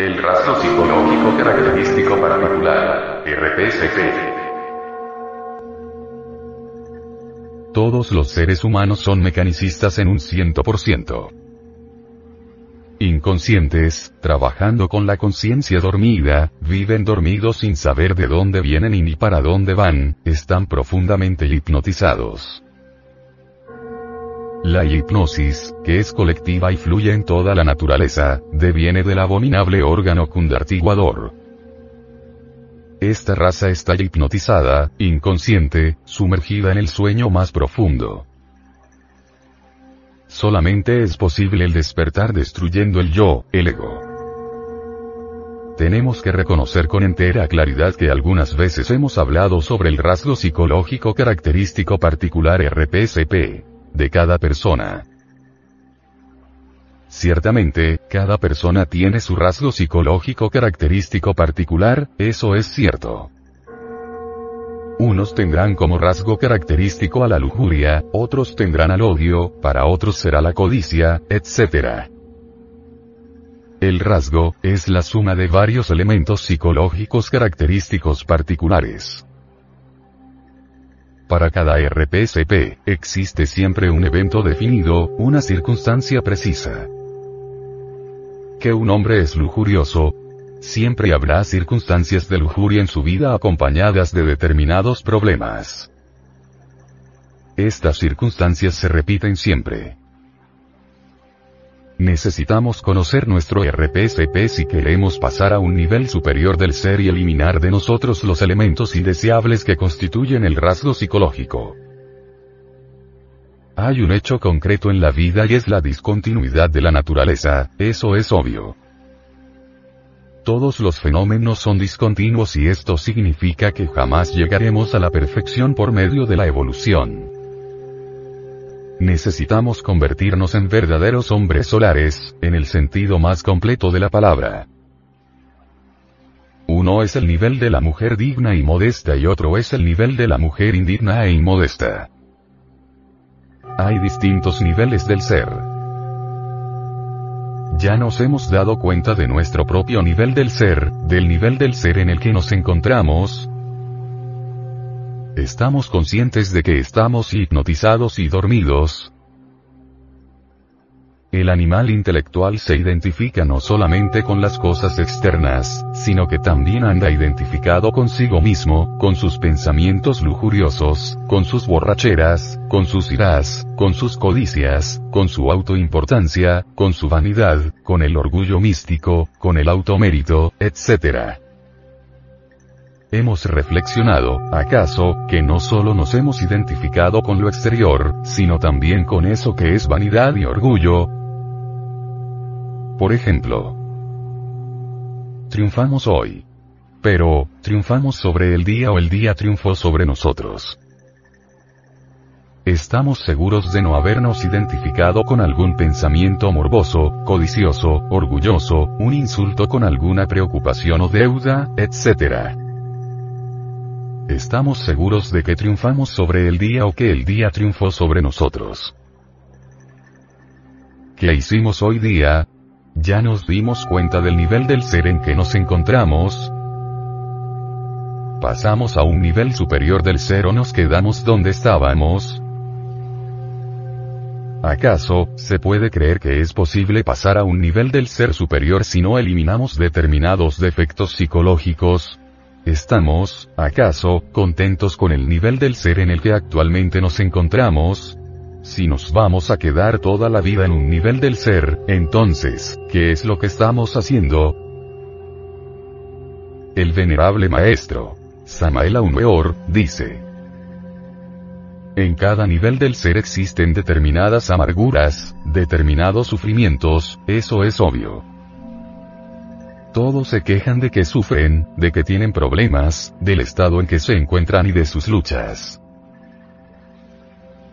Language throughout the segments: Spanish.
El rasgo psicológico característico particular, RPSP. Todos los seres humanos son mecanicistas en un 100%. Inconscientes, trabajando con la conciencia dormida, viven dormidos sin saber de dónde vienen y ni para dónde van, están profundamente hipnotizados. La hipnosis, que es colectiva y fluye en toda la naturaleza, deviene del abominable órgano cundartiguador. Esta raza está hipnotizada, inconsciente, sumergida en el sueño más profundo. Solamente es posible el despertar destruyendo el yo, el ego. Tenemos que reconocer con entera claridad que algunas veces hemos hablado sobre el rasgo psicológico característico particular RPSP de cada persona. Ciertamente, cada persona tiene su rasgo psicológico característico particular, eso es cierto. Unos tendrán como rasgo característico a la lujuria, otros tendrán al odio, para otros será la codicia, etc. El rasgo, es la suma de varios elementos psicológicos característicos particulares. Para cada RPSP, existe siempre un evento definido, una circunstancia precisa. Que un hombre es lujurioso, siempre habrá circunstancias de lujuria en su vida acompañadas de determinados problemas. Estas circunstancias se repiten siempre. Necesitamos conocer nuestro RPSP si queremos pasar a un nivel superior del ser y eliminar de nosotros los elementos indeseables que constituyen el rasgo psicológico. Hay un hecho concreto en la vida y es la discontinuidad de la naturaleza, eso es obvio. Todos los fenómenos son discontinuos y esto significa que jamás llegaremos a la perfección por medio de la evolución. Necesitamos convertirnos en verdaderos hombres solares, en el sentido más completo de la palabra. Uno es el nivel de la mujer digna y modesta y otro es el nivel de la mujer indigna e inmodesta. Hay distintos niveles del ser. Ya nos hemos dado cuenta de nuestro propio nivel del ser, del nivel del ser en el que nos encontramos, ¿Estamos conscientes de que estamos hipnotizados y dormidos? El animal intelectual se identifica no solamente con las cosas externas, sino que también anda identificado consigo mismo, con sus pensamientos lujuriosos, con sus borracheras, con sus iras, con sus codicias, con su autoimportancia, con su vanidad, con el orgullo místico, con el automérito, etc. Hemos reflexionado, acaso, que no solo nos hemos identificado con lo exterior, sino también con eso que es vanidad y orgullo. Por ejemplo, triunfamos hoy. Pero, ¿triunfamos sobre el día o el día triunfó sobre nosotros? Estamos seguros de no habernos identificado con algún pensamiento morboso, codicioso, orgulloso, un insulto con alguna preocupación o deuda, etc. Estamos seguros de que triunfamos sobre el día o que el día triunfó sobre nosotros. ¿Qué hicimos hoy día? ¿Ya nos dimos cuenta del nivel del ser en que nos encontramos? ¿Pasamos a un nivel superior del ser o nos quedamos donde estábamos? ¿Acaso, se puede creer que es posible pasar a un nivel del ser superior si no eliminamos determinados defectos psicológicos? ¿Estamos, acaso, contentos con el nivel del ser en el que actualmente nos encontramos? Si nos vamos a quedar toda la vida en un nivel del ser, entonces, ¿qué es lo que estamos haciendo? El venerable maestro, Samael Aumeor, dice, en cada nivel del ser existen determinadas amarguras, determinados sufrimientos, eso es obvio. Todos se quejan de que sufren, de que tienen problemas, del estado en que se encuentran y de sus luchas.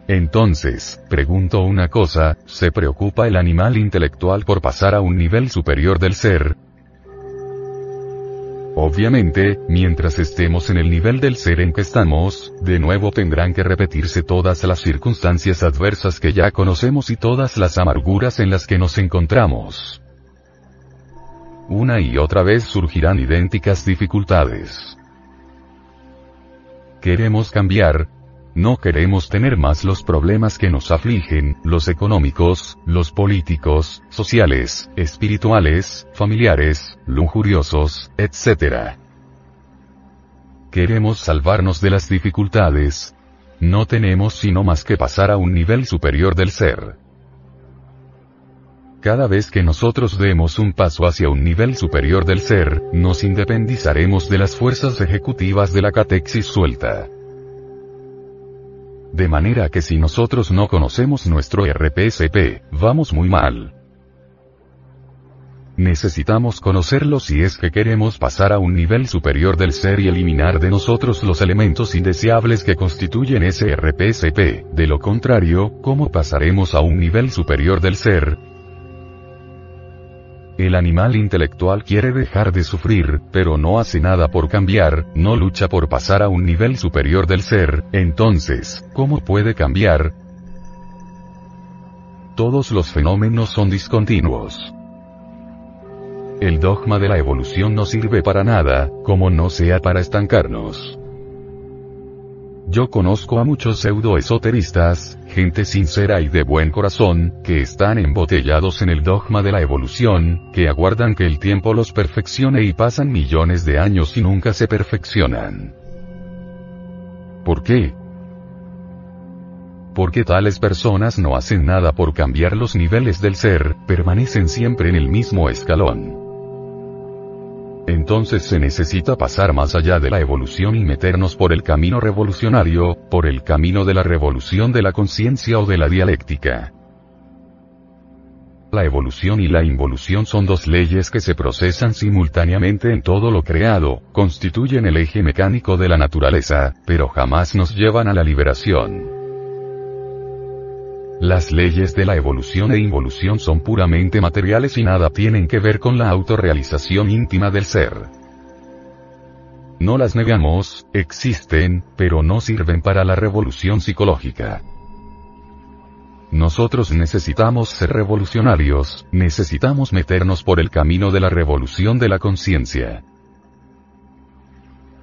Entonces, pregunto una cosa, ¿se preocupa el animal intelectual por pasar a un nivel superior del ser? Obviamente, mientras estemos en el nivel del ser en que estamos, de nuevo tendrán que repetirse todas las circunstancias adversas que ya conocemos y todas las amarguras en las que nos encontramos. Una y otra vez surgirán idénticas dificultades. Queremos cambiar, no queremos tener más los problemas que nos afligen, los económicos, los políticos, sociales, espirituales, familiares, lujuriosos, etc. Queremos salvarnos de las dificultades. No tenemos sino más que pasar a un nivel superior del ser. Cada vez que nosotros demos un paso hacia un nivel superior del ser, nos independizaremos de las fuerzas ejecutivas de la catexis suelta. De manera que si nosotros no conocemos nuestro RPSP, vamos muy mal. Necesitamos conocerlo si es que queremos pasar a un nivel superior del ser y eliminar de nosotros los elementos indeseables que constituyen ese RPSP. De lo contrario, ¿cómo pasaremos a un nivel superior del ser? El animal intelectual quiere dejar de sufrir, pero no hace nada por cambiar, no lucha por pasar a un nivel superior del ser, entonces, ¿cómo puede cambiar? Todos los fenómenos son discontinuos. El dogma de la evolución no sirve para nada, como no sea para estancarnos. Yo conozco a muchos pseudoesoteristas, gente sincera y de buen corazón, que están embotellados en el dogma de la evolución, que aguardan que el tiempo los perfeccione y pasan millones de años y nunca se perfeccionan. ¿Por qué? Porque tales personas no hacen nada por cambiar los niveles del ser, permanecen siempre en el mismo escalón. Entonces se necesita pasar más allá de la evolución y meternos por el camino revolucionario, por el camino de la revolución de la conciencia o de la dialéctica. La evolución y la involución son dos leyes que se procesan simultáneamente en todo lo creado, constituyen el eje mecánico de la naturaleza, pero jamás nos llevan a la liberación. Las leyes de la evolución e involución son puramente materiales y nada tienen que ver con la autorrealización íntima del ser. No las negamos, existen, pero no sirven para la revolución psicológica. Nosotros necesitamos ser revolucionarios, necesitamos meternos por el camino de la revolución de la conciencia.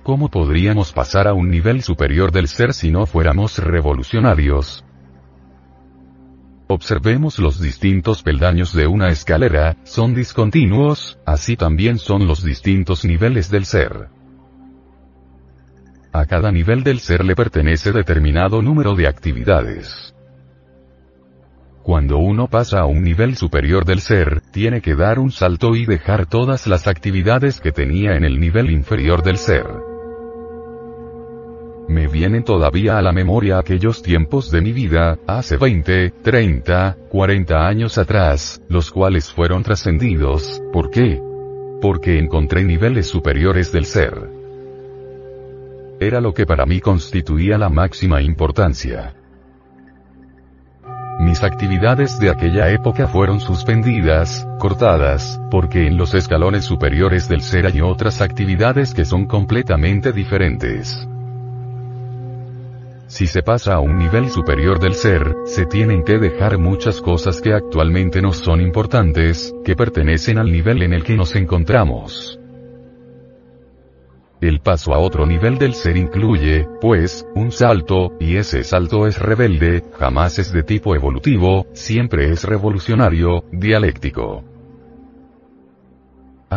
¿Cómo podríamos pasar a un nivel superior del ser si no fuéramos revolucionarios? Observemos los distintos peldaños de una escalera, son discontinuos, así también son los distintos niveles del ser. A cada nivel del ser le pertenece determinado número de actividades. Cuando uno pasa a un nivel superior del ser, tiene que dar un salto y dejar todas las actividades que tenía en el nivel inferior del ser. Me vienen todavía a la memoria aquellos tiempos de mi vida, hace 20, 30, 40 años atrás, los cuales fueron trascendidos, ¿por qué? Porque encontré niveles superiores del ser. Era lo que para mí constituía la máxima importancia. Mis actividades de aquella época fueron suspendidas, cortadas, porque en los escalones superiores del ser hay otras actividades que son completamente diferentes. Si se pasa a un nivel superior del ser, se tienen que dejar muchas cosas que actualmente no son importantes, que pertenecen al nivel en el que nos encontramos. El paso a otro nivel del ser incluye, pues, un salto, y ese salto es rebelde, jamás es de tipo evolutivo, siempre es revolucionario, dialéctico.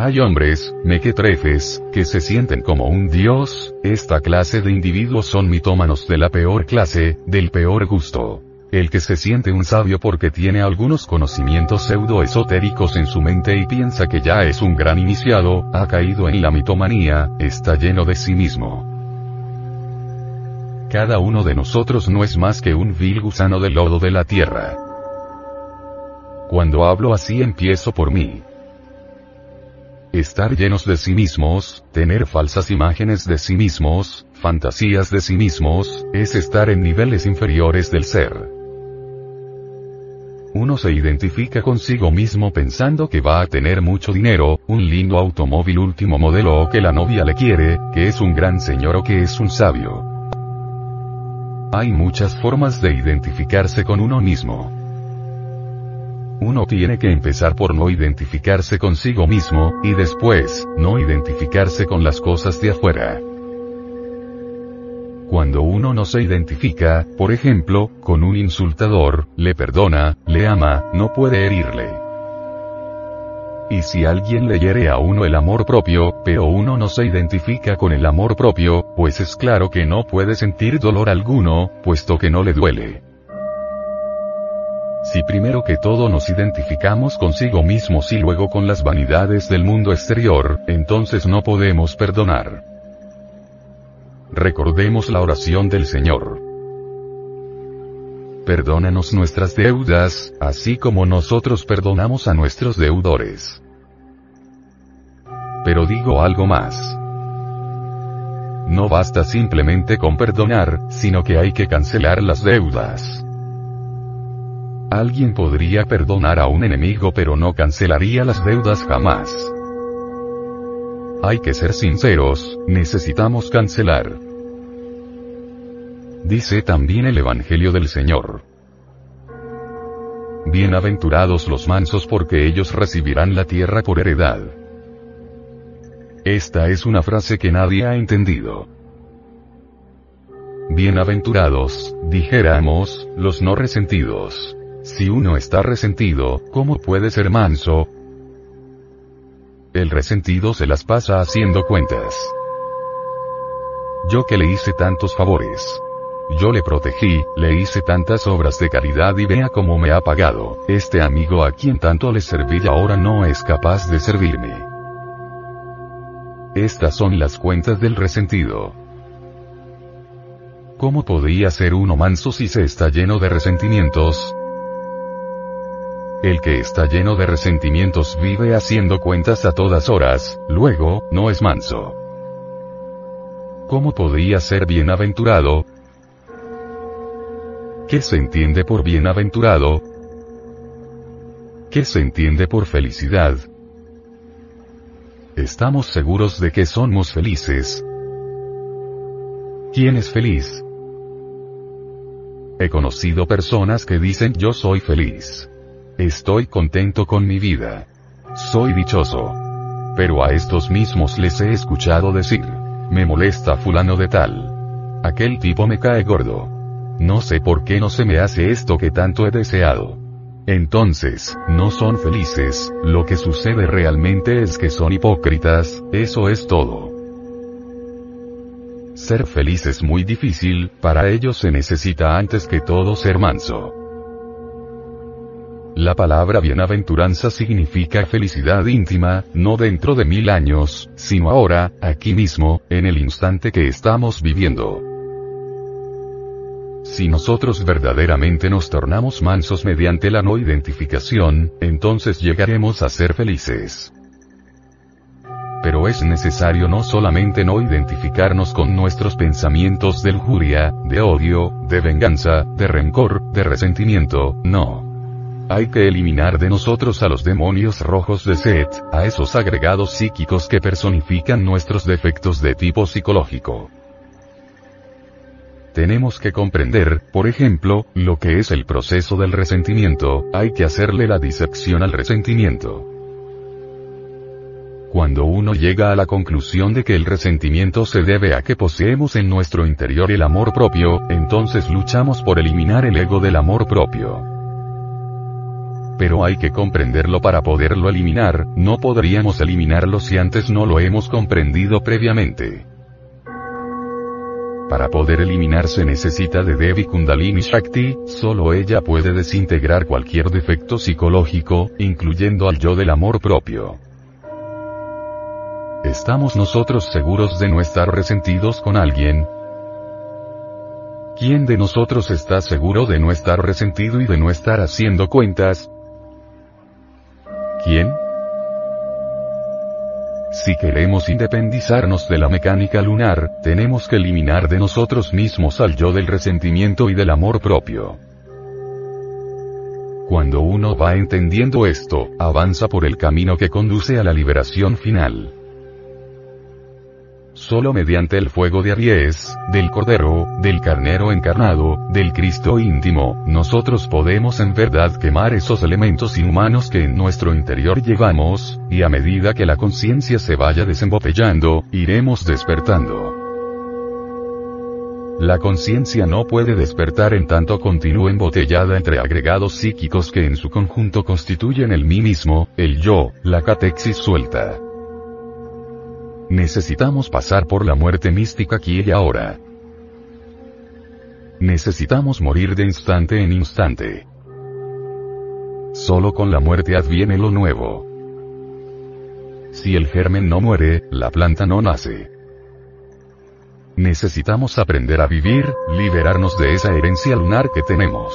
Hay hombres, mequetrefes, que se sienten como un dios, esta clase de individuos son mitómanos de la peor clase, del peor gusto. El que se siente un sabio porque tiene algunos conocimientos pseudoesotéricos en su mente y piensa que ya es un gran iniciado, ha caído en la mitomanía, está lleno de sí mismo. Cada uno de nosotros no es más que un vil gusano de lodo de la tierra. Cuando hablo así empiezo por mí. Estar llenos de sí mismos, tener falsas imágenes de sí mismos, fantasías de sí mismos, es estar en niveles inferiores del ser. Uno se identifica consigo mismo pensando que va a tener mucho dinero, un lindo automóvil último modelo o que la novia le quiere, que es un gran señor o que es un sabio. Hay muchas formas de identificarse con uno mismo. Uno tiene que empezar por no identificarse consigo mismo, y después, no identificarse con las cosas de afuera. Cuando uno no se identifica, por ejemplo, con un insultador, le perdona, le ama, no puede herirle. Y si alguien le hiere a uno el amor propio, pero uno no se identifica con el amor propio, pues es claro que no puede sentir dolor alguno, puesto que no le duele. Si primero que todo nos identificamos consigo mismos y luego con las vanidades del mundo exterior, entonces no podemos perdonar. Recordemos la oración del Señor. Perdónanos nuestras deudas, así como nosotros perdonamos a nuestros deudores. Pero digo algo más. No basta simplemente con perdonar, sino que hay que cancelar las deudas. Alguien podría perdonar a un enemigo pero no cancelaría las deudas jamás. Hay que ser sinceros, necesitamos cancelar. Dice también el Evangelio del Señor. Bienaventurados los mansos porque ellos recibirán la tierra por heredad. Esta es una frase que nadie ha entendido. Bienaventurados, dijéramos, los no resentidos. Si uno está resentido, ¿cómo puede ser manso? El resentido se las pasa haciendo cuentas. Yo que le hice tantos favores. Yo le protegí, le hice tantas obras de caridad y vea cómo me ha pagado. Este amigo a quien tanto le serví ahora no es capaz de servirme. Estas son las cuentas del resentido. ¿Cómo podría ser uno manso si se está lleno de resentimientos? El que está lleno de resentimientos vive haciendo cuentas a todas horas, luego, no es manso. ¿Cómo podría ser bienaventurado? ¿Qué se entiende por bienaventurado? ¿Qué se entiende por felicidad? ¿Estamos seguros de que somos felices? ¿Quién es feliz? He conocido personas que dicen yo soy feliz. Estoy contento con mi vida. Soy dichoso. Pero a estos mismos les he escuchado decir, me molesta fulano de tal. Aquel tipo me cae gordo. No sé por qué no se me hace esto que tanto he deseado. Entonces, no son felices, lo que sucede realmente es que son hipócritas, eso es todo. Ser feliz es muy difícil, para ello se necesita antes que todo ser manso. La palabra bienaventuranza significa felicidad íntima, no dentro de mil años, sino ahora, aquí mismo, en el instante que estamos viviendo. Si nosotros verdaderamente nos tornamos mansos mediante la no identificación, entonces llegaremos a ser felices. Pero es necesario no solamente no identificarnos con nuestros pensamientos de lujuria, de odio, de venganza, de rencor, de resentimiento, no. Hay que eliminar de nosotros a los demonios rojos de Set, a esos agregados psíquicos que personifican nuestros defectos de tipo psicológico. Tenemos que comprender, por ejemplo, lo que es el proceso del resentimiento, hay que hacerle la disección al resentimiento. Cuando uno llega a la conclusión de que el resentimiento se debe a que poseemos en nuestro interior el amor propio, entonces luchamos por eliminar el ego del amor propio pero hay que comprenderlo para poderlo eliminar, no podríamos eliminarlo si antes no lo hemos comprendido previamente. Para poder eliminar se necesita de Devi Kundalini Shakti, solo ella puede desintegrar cualquier defecto psicológico, incluyendo al yo del amor propio. ¿Estamos nosotros seguros de no estar resentidos con alguien? ¿Quién de nosotros está seguro de no estar resentido y de no estar haciendo cuentas? ¿Quién? Si queremos independizarnos de la mecánica lunar, tenemos que eliminar de nosotros mismos al yo del resentimiento y del amor propio. Cuando uno va entendiendo esto, avanza por el camino que conduce a la liberación final. Solo mediante el fuego de Aries, del Cordero, del Carnero encarnado, del Cristo íntimo, nosotros podemos en verdad quemar esos elementos inhumanos que en nuestro interior llevamos, y a medida que la conciencia se vaya desembotellando, iremos despertando. La conciencia no puede despertar en tanto continúe embotellada entre agregados psíquicos que en su conjunto constituyen el mí mismo, el yo, la catexis suelta. Necesitamos pasar por la muerte mística aquí y ahora. Necesitamos morir de instante en instante. Solo con la muerte adviene lo nuevo. Si el germen no muere, la planta no nace. Necesitamos aprender a vivir, liberarnos de esa herencia lunar que tenemos.